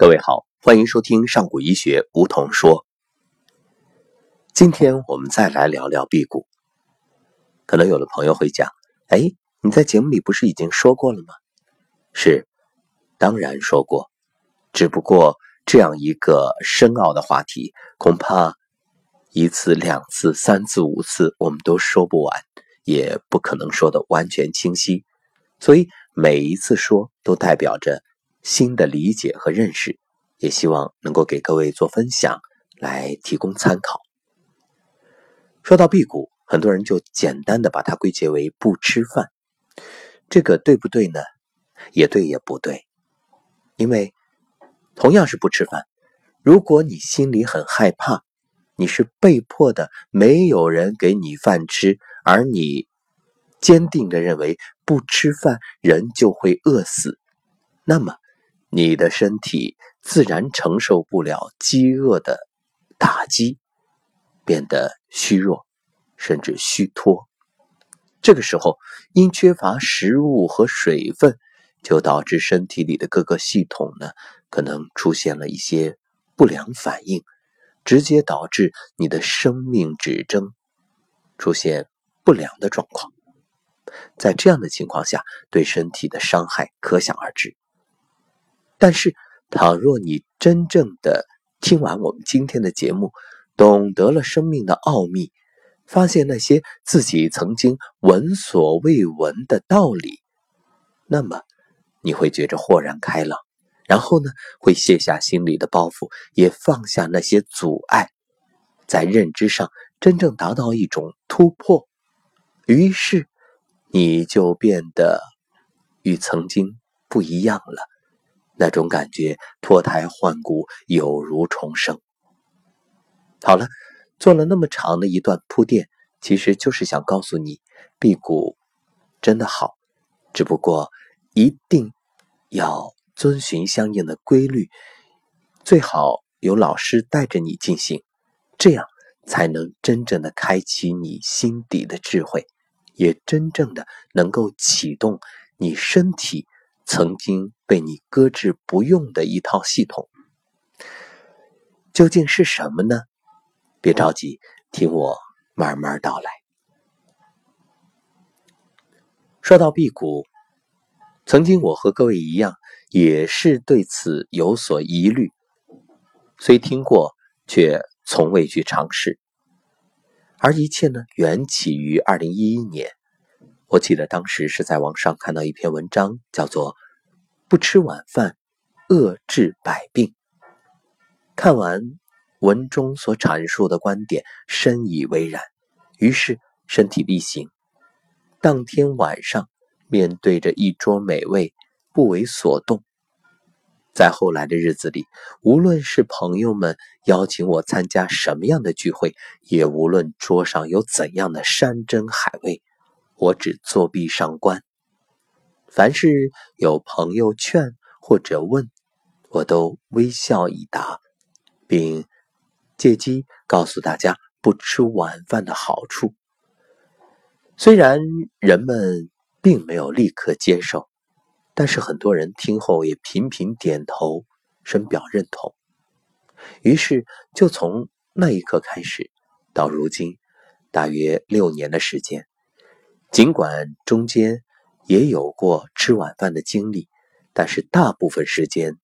各位好，欢迎收听上古医学梧桐说。今天我们再来聊聊辟谷。可能有的朋友会讲：“哎，你在节目里不是已经说过了吗？”是，当然说过。只不过这样一个深奥的话题，恐怕一次、两次、三次、五次，我们都说不完，也不可能说的完全清晰。所以每一次说，都代表着。新的理解和认识，也希望能够给各位做分享，来提供参考。说到辟谷，很多人就简单的把它归结为不吃饭，这个对不对呢？也对也不对，因为同样是不吃饭，如果你心里很害怕，你是被迫的，没有人给你饭吃，而你坚定的认为不吃饭人就会饿死，那么。你的身体自然承受不了饥饿的打击，变得虚弱，甚至虚脱。这个时候，因缺乏食物和水分，就导致身体里的各个系统呢，可能出现了一些不良反应，直接导致你的生命指征出现不良的状况。在这样的情况下，对身体的伤害可想而知。但是，倘若你真正的听完我们今天的节目，懂得了生命的奥秘，发现那些自己曾经闻所未闻的道理，那么你会觉着豁然开朗，然后呢，会卸下心里的包袱，也放下那些阻碍，在认知上真正达到一种突破，于是你就变得与曾经不一样了。那种感觉脱胎换骨，有如重生。好了，做了那么长的一段铺垫，其实就是想告诉你，辟谷真的好，只不过一定要遵循相应的规律，最好有老师带着你进行，这样才能真正的开启你心底的智慧，也真正的能够启动你身体。曾经被你搁置不用的一套系统，究竟是什么呢？别着急，听我慢慢道来。说到辟谷，曾经我和各位一样，也是对此有所疑虑，虽听过，却从未去尝试。而一切呢，缘起于二零一一年。我记得当时是在网上看到一篇文章，叫做“不吃晚饭，饿治百病”。看完文中所阐述的观点，深以为然，于是身体力行。当天晚上，面对着一桌美味，不为所动。在后来的日子里，无论是朋友们邀请我参加什么样的聚会，也无论桌上有怎样的山珍海味。我只作壁上观，凡是有朋友劝或者问，我都微笑以答，并借机告诉大家不吃晚饭的好处。虽然人们并没有立刻接受，但是很多人听后也频频点头，深表认同。于是，就从那一刻开始，到如今，大约六年的时间。尽管中间也有过吃晚饭的经历，但是大部分时间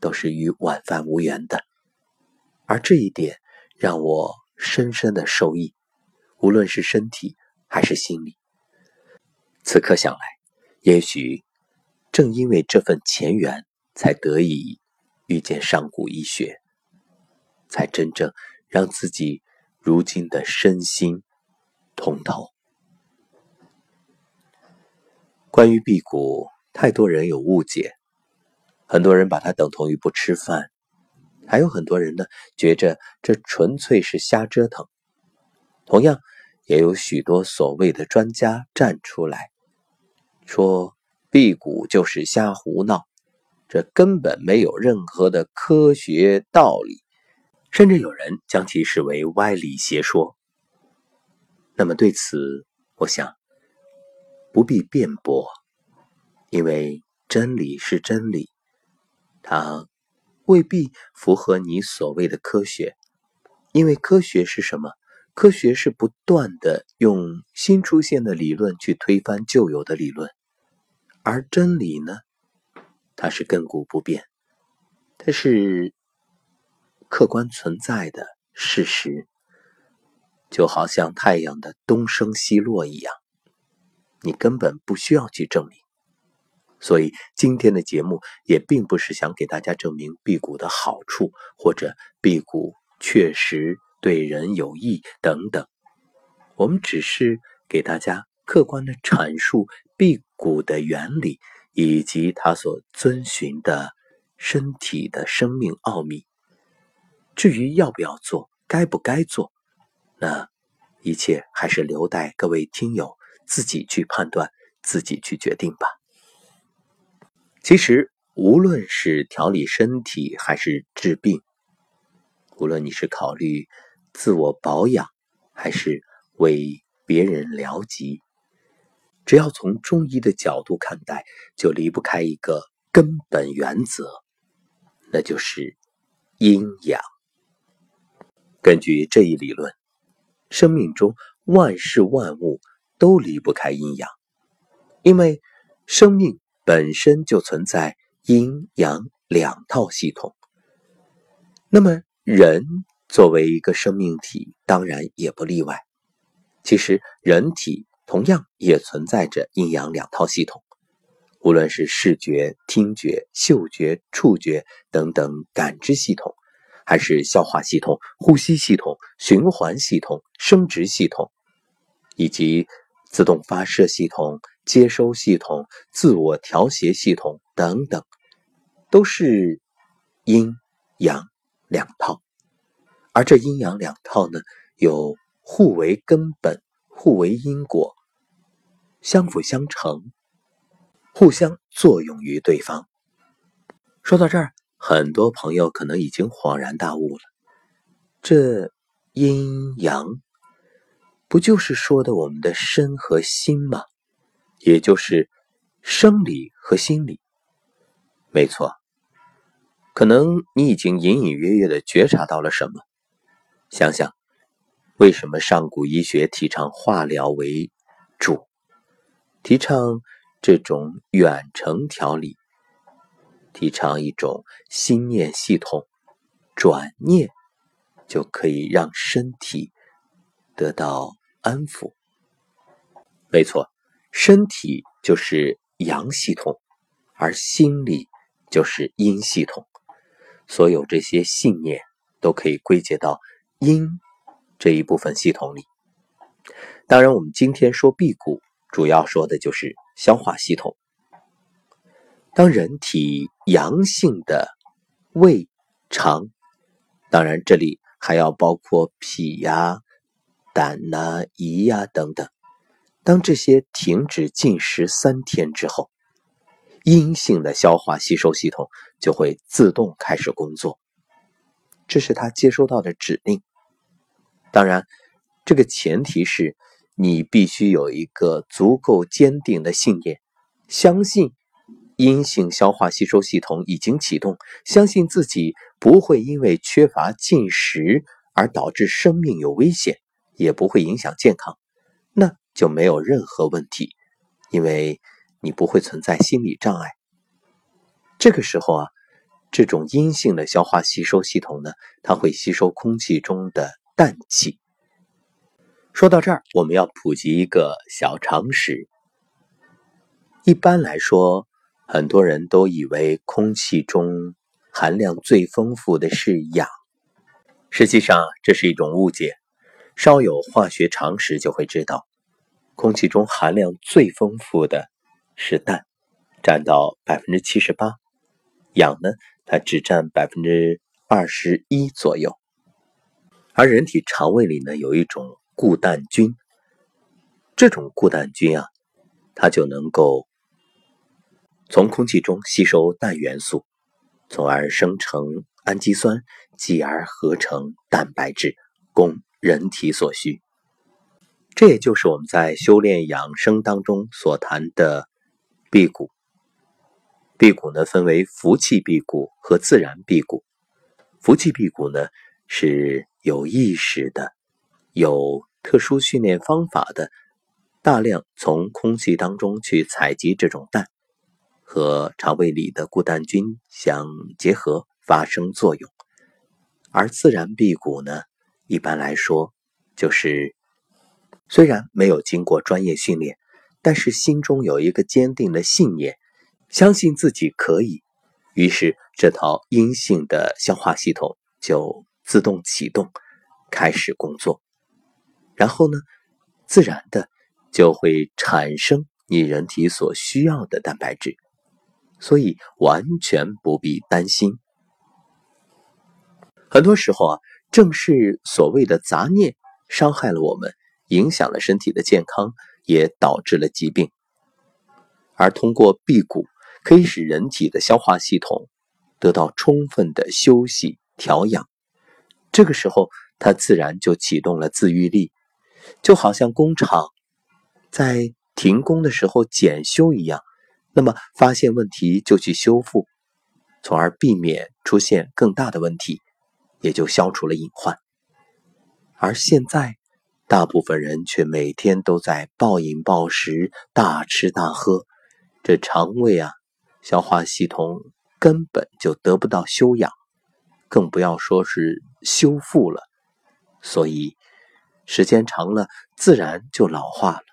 都是与晚饭无缘的。而这一点让我深深的受益，无论是身体还是心理。此刻想来，也许正因为这份前缘，才得以遇见上古医学，才真正让自己如今的身心通透。关于辟谷，太多人有误解，很多人把它等同于不吃饭，还有很多人呢觉着这纯粹是瞎折腾。同样，也有许多所谓的专家站出来，说辟谷就是瞎胡闹，这根本没有任何的科学道理，甚至有人将其视为歪理邪说。那么对此，我想。不必辩驳，因为真理是真理，它未必符合你所谓的科学，因为科学是什么？科学是不断的用新出现的理论去推翻旧有的理论，而真理呢，它是亘古不变，它是客观存在的事实，就好像太阳的东升西落一样，你根本不需要去证明。所以今天的节目也并不是想给大家证明辟谷的好处，或者辟谷确实。对人有益等等，我们只是给大家客观的阐述辟谷的原理以及它所遵循的身体的生命奥秘。至于要不要做，该不该做，那一切还是留待各位听友自己去判断、自己去决定吧。其实，无论是调理身体还是治病，无论你是考虑。自我保养还是为别人疗疾，只要从中医的角度看待，就离不开一个根本原则，那就是阴阳。根据这一理论，生命中万事万物都离不开阴阳，因为生命本身就存在阴阳两套系统。那么人。作为一个生命体，当然也不例外。其实，人体同样也存在着阴阳两套系统，无论是视觉、听觉、嗅觉、触觉等等感知系统，还是消化系统、呼吸系统、循环系统、生殖系统，以及自动发射系统、接收系统、自我调节系统等等，都是阴阳两套。而这阴阳两套呢，有互为根本、互为因果、相辅相成、互相作用于对方。说到这儿，很多朋友可能已经恍然大悟了：这阴阳不就是说的我们的身和心吗？也就是生理和心理。没错，可能你已经隐隐约约的觉察到了什么。想想，为什么上古医学提倡化疗为主，提倡这种远程调理，提倡一种心念系统，转念就可以让身体得到安抚。没错，身体就是阳系统，而心理就是阴系统。所有这些信念都可以归结到。阴这一部分系统里，当然，我们今天说辟谷，主要说的就是消化系统。当人体阳性的胃、肠，当然这里还要包括脾呀、胆呐、胰呀等等，当这些停止进食三天之后，阴性的消化吸收系统就会自动开始工作，这是他接收到的指令。当然，这个前提是你必须有一个足够坚定的信念，相信阴性消化吸收系统已经启动，相信自己不会因为缺乏进食而导致生命有危险，也不会影响健康，那就没有任何问题，因为你不会存在心理障碍。这个时候啊，这种阴性的消化吸收系统呢，它会吸收空气中的。氮气。说到这儿，我们要普及一个小常识。一般来说，很多人都以为空气中含量最丰富的是氧，实际上这是一种误解。稍有化学常识就会知道，空气中含量最丰富的是氮，占到百分之七十八，氧呢，它只占百分之二十一左右。而人体肠胃里呢，有一种固氮菌，这种固氮菌啊，它就能够从空气中吸收氮元素，从而生成氨基酸，继而合成蛋白质，供人体所需。这也就是我们在修炼养生当中所谈的辟谷。辟谷呢分为福气辟谷和自然辟谷。福气辟谷呢是有意识的、有特殊训练方法的，大量从空气当中去采集这种氮，和肠胃里的固氮菌相结合发生作用。而自然辟谷呢，一般来说就是。虽然没有经过专业训练，但是心中有一个坚定的信念，相信自己可以，于是这套阴性的消化系统就自动启动，开始工作。然后呢，自然的就会产生你人体所需要的蛋白质，所以完全不必担心。很多时候啊，正是所谓的杂念伤害了我们。影响了身体的健康，也导致了疾病。而通过辟谷，可以使人体的消化系统得到充分的休息调养。这个时候，它自然就启动了自愈力，就好像工厂在停工的时候检修一样。那么，发现问题就去修复，从而避免出现更大的问题，也就消除了隐患。而现在。大部分人却每天都在暴饮暴食、大吃大喝，这肠胃啊、消化系统根本就得不到修养，更不要说是修复了。所以时间长了，自然就老化了。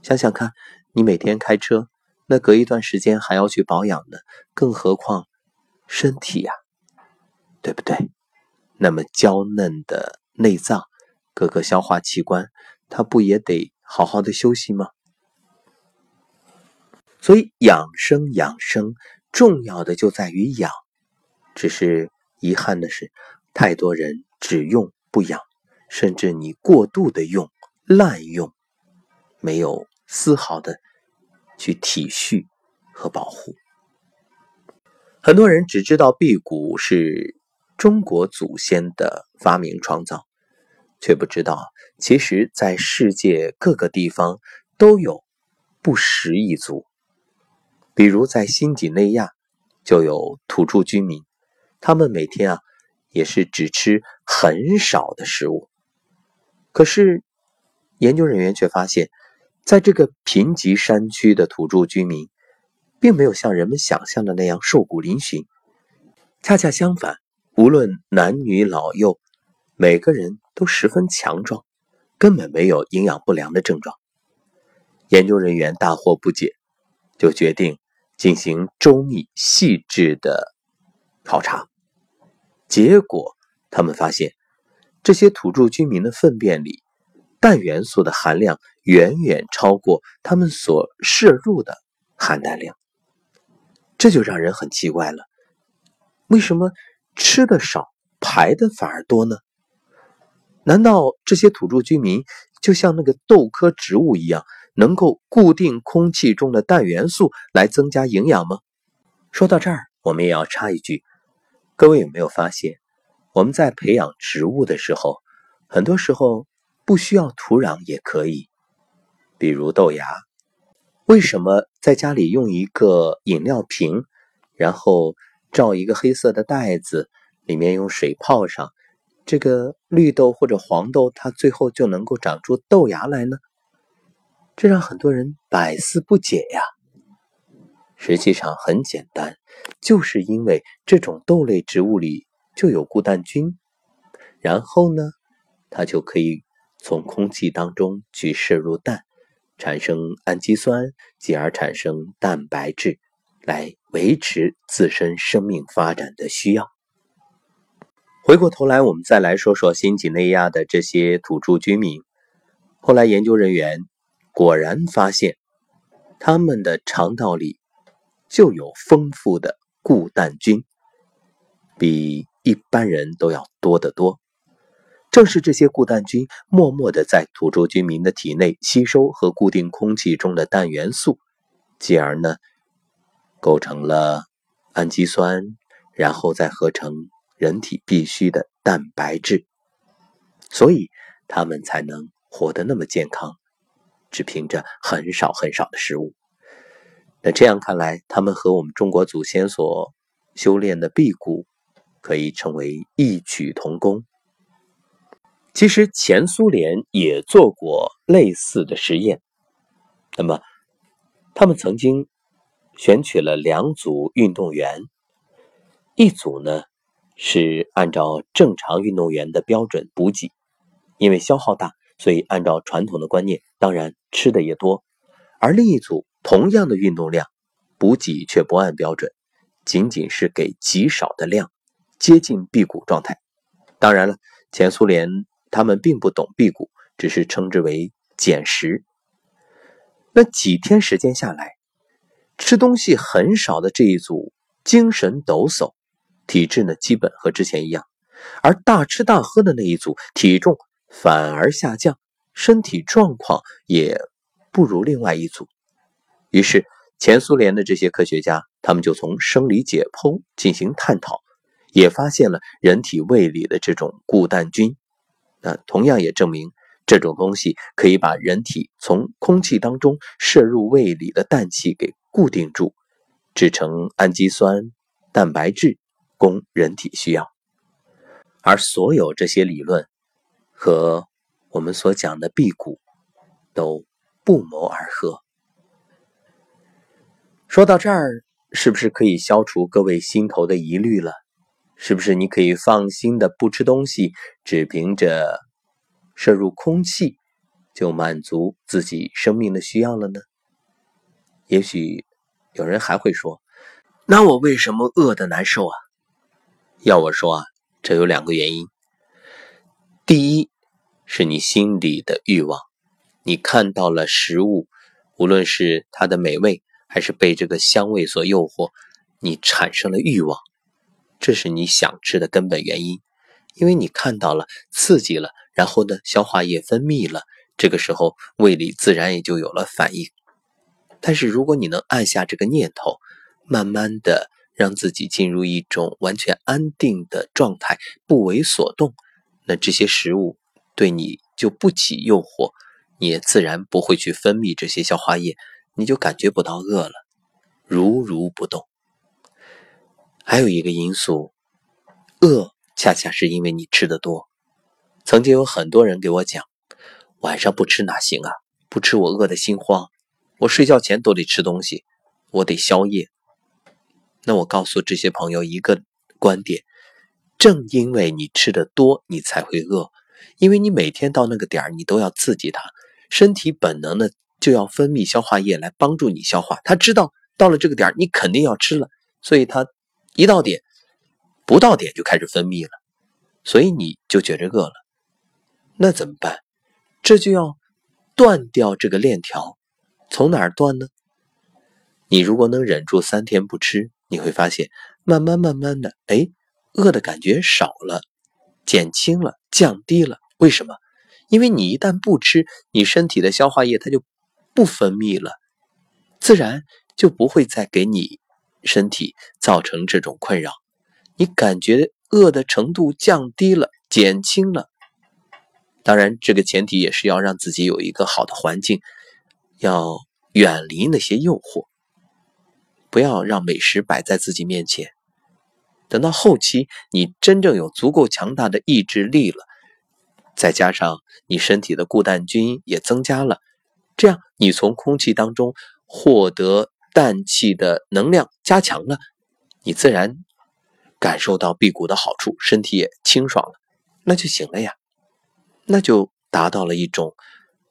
想想看，你每天开车，那隔一段时间还要去保养呢，更何况身体呀，对不对？那么娇嫩的内脏。各个消化器官，它不也得好好的休息吗？所以养生养生，重要的就在于养。只是遗憾的是，太多人只用不养，甚至你过度的用、滥用，没有丝毫的去体恤和保护。很多人只知道辟谷是中国祖先的发明创造。却不知道，其实，在世界各个地方都有不食一族。比如在新几内亚，就有土著居民，他们每天啊，也是只吃很少的食物。可是，研究人员却发现，在这个贫瘠山区的土著居民，并没有像人们想象的那样瘦骨嶙峋，恰恰相反，无论男女老幼。每个人都十分强壮，根本没有营养不良的症状。研究人员大惑不解，就决定进行周密细致的考察。结果，他们发现这些土著居民的粪便里氮元素的含量远远超过他们所摄入的含氮量。这就让人很奇怪了：为什么吃的少，排的反而多呢？难道这些土著居民就像那个豆科植物一样，能够固定空气中的氮元素来增加营养吗？说到这儿，我们也要插一句：各位有没有发现，我们在培养植物的时候，很多时候不需要土壤也可以？比如豆芽，为什么在家里用一个饮料瓶，然后罩一个黑色的袋子，里面用水泡上？这个绿豆或者黄豆，它最后就能够长出豆芽来呢？这让很多人百思不解呀。实际上很简单，就是因为这种豆类植物里就有固氮菌，然后呢，它就可以从空气当中去摄入氮，产生氨基酸，继而产生蛋白质，来维持自身生命发展的需要。回过头来，我们再来说说新几内亚的这些土著居民。后来研究人员果然发现，他们的肠道里就有丰富的固氮菌，比一般人都要多得多。正是这些固氮菌默默的在土著居民的体内吸收和固定空气中的氮元素，继而呢，构成了氨基酸，然后再合成。人体必需的蛋白质，所以他们才能活得那么健康，只凭着很少很少的食物。那这样看来，他们和我们中国祖先所修炼的辟谷可以称为异曲同工。其实前苏联也做过类似的实验，那么他们曾经选取了两组运动员，一组呢是按照正常运动员的标准补给，因为消耗大，所以按照传统的观念，当然吃的也多；而另一组。同样的运动量，补给却不按标准，仅仅是给极少的量，接近辟谷状态。当然了，前苏联他们并不懂辟谷，只是称之为减食。那几天时间下来，吃东西很少的这一组精神抖擞，体质呢基本和之前一样；而大吃大喝的那一组体重反而下降，身体状况也不如另外一组。于是，前苏联的这些科学家，他们就从生理解剖进行探讨，也发现了人体胃里的这种固氮菌。那同样也证明，这种东西可以把人体从空气当中摄入胃里的氮气给固定住，制成氨基酸、蛋白质，供人体需要。而所有这些理论和我们所讲的辟谷都不谋而合。说到这儿，是不是可以消除各位心头的疑虑了？是不是你可以放心的不吃东西，只凭着摄入空气就满足自己生命的需要了呢？也许有人还会说：“那我为什么饿的难受啊？”要我说啊，这有两个原因。第一，是你心里的欲望，你看到了食物，无论是它的美味。还是被这个香味所诱惑，你产生了欲望，这是你想吃的根本原因。因为你看到了刺激了，然后呢，消化液分泌了，这个时候胃里自然也就有了反应。但是如果你能按下这个念头，慢慢的让自己进入一种完全安定的状态，不为所动，那这些食物对你就不起诱惑，你也自然不会去分泌这些消化液。你就感觉不到饿了，如如不动。还有一个因素，饿恰恰是因为你吃的多。曾经有很多人给我讲，晚上不吃哪行啊？不吃我饿的心慌，我睡觉前都得吃东西，我得宵夜。那我告诉这些朋友一个观点：正因为你吃的多，你才会饿，因为你每天到那个点儿，你都要刺激它，身体本能的。就要分泌消化液来帮助你消化。他知道到了这个点你肯定要吃了，所以他一到点，不到点就开始分泌了，所以你就觉着饿了。那怎么办？这就要断掉这个链条。从哪儿断呢？你如果能忍住三天不吃，你会发现慢慢慢慢的，哎，饿的感觉少了，减轻了，降低了。为什么？因为你一旦不吃，你身体的消化液它就。不分泌了，自然就不会再给你身体造成这种困扰。你感觉饿的程度降低了，减轻了。当然，这个前提也是要让自己有一个好的环境，要远离那些诱惑，不要让美食摆在自己面前。等到后期，你真正有足够强大的意志力了，再加上你身体的固氮菌也增加了。这样，你从空气当中获得氮气的能量加强了，你自然感受到辟谷的好处，身体也清爽了，那就行了呀，那就达到了一种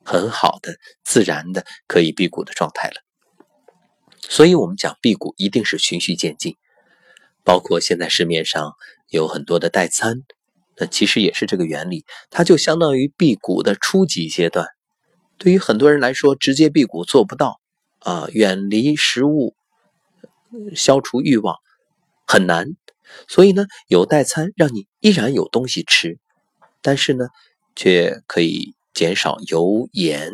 很好的自然的可以辟谷的状态了。所以，我们讲辟谷一定是循序渐进，包括现在市面上有很多的代餐，那其实也是这个原理，它就相当于辟谷的初级阶段。对于很多人来说，直接辟谷做不到啊，远离食物，消除欲望很难。所以呢，有代餐让你依然有东西吃，但是呢，却可以减少油盐，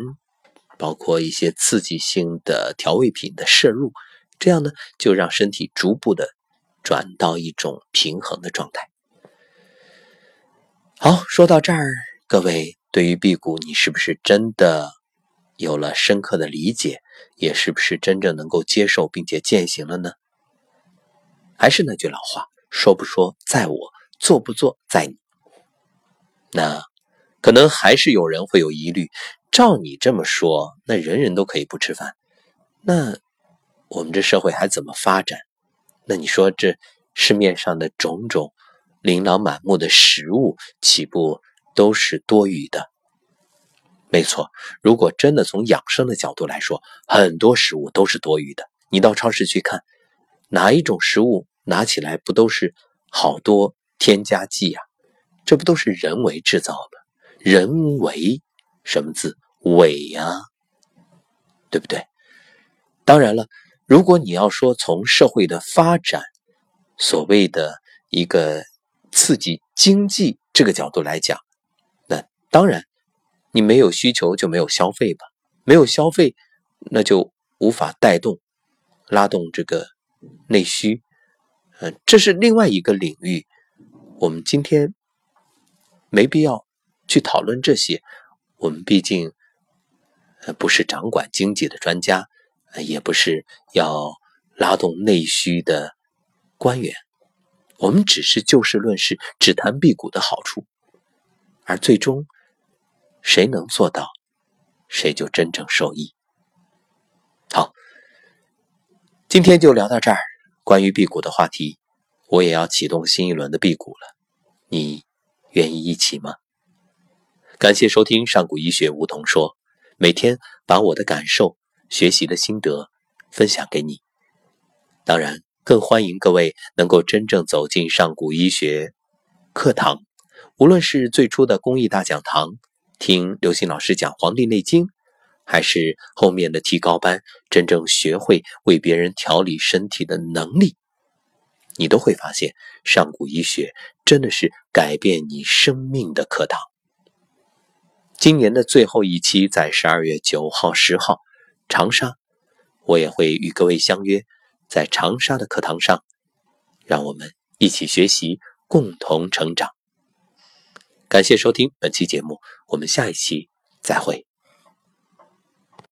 包括一些刺激性的调味品的摄入，这样呢，就让身体逐步的转到一种平衡的状态。好，说到这儿，各位。对于辟谷，你是不是真的有了深刻的理解？也是不是真正能够接受并且践行了呢？还是那句老话，说不说在我，做不做在你。那可能还是有人会有疑虑。照你这么说，那人人都可以不吃饭，那我们这社会还怎么发展？那你说这市面上的种种琳琅满目的食物，岂不都是多余的？没错，如果真的从养生的角度来说，很多食物都是多余的。你到超市去看，哪一种食物拿起来不都是好多添加剂呀？这不都是人为制造的？人为什么字？伪呀，对不对？当然了，如果你要说从社会的发展，所谓的一个刺激经济这个角度来讲，那当然，你没有需求就没有消费吧，没有消费，那就无法带动、拉动这个内需，嗯，这是另外一个领域，我们今天没必要去讨论这些，我们毕竟。不是掌管经济的专家，也不是要拉动内需的官员，我们只是就事论事，只谈辟谷的好处，而最终谁能做到，谁就真正受益。好，今天就聊到这儿。关于辟谷的话题，我也要启动新一轮的辟谷了，你愿意一起吗？感谢收听上古医学梧桐说。每天把我的感受、学习的心得分享给你。当然，更欢迎各位能够真正走进上古医学课堂，无论是最初的公益大讲堂，听刘星老师讲《黄帝内经》，还是后面的提高班，真正学会为别人调理身体的能力，你都会发现，上古医学真的是改变你生命的课堂。今年的最后一期在十二月九号、十号，长沙，我也会与各位相约在长沙的课堂上，让我们一起学习，共同成长。感谢收听本期节目，我们下一期再会。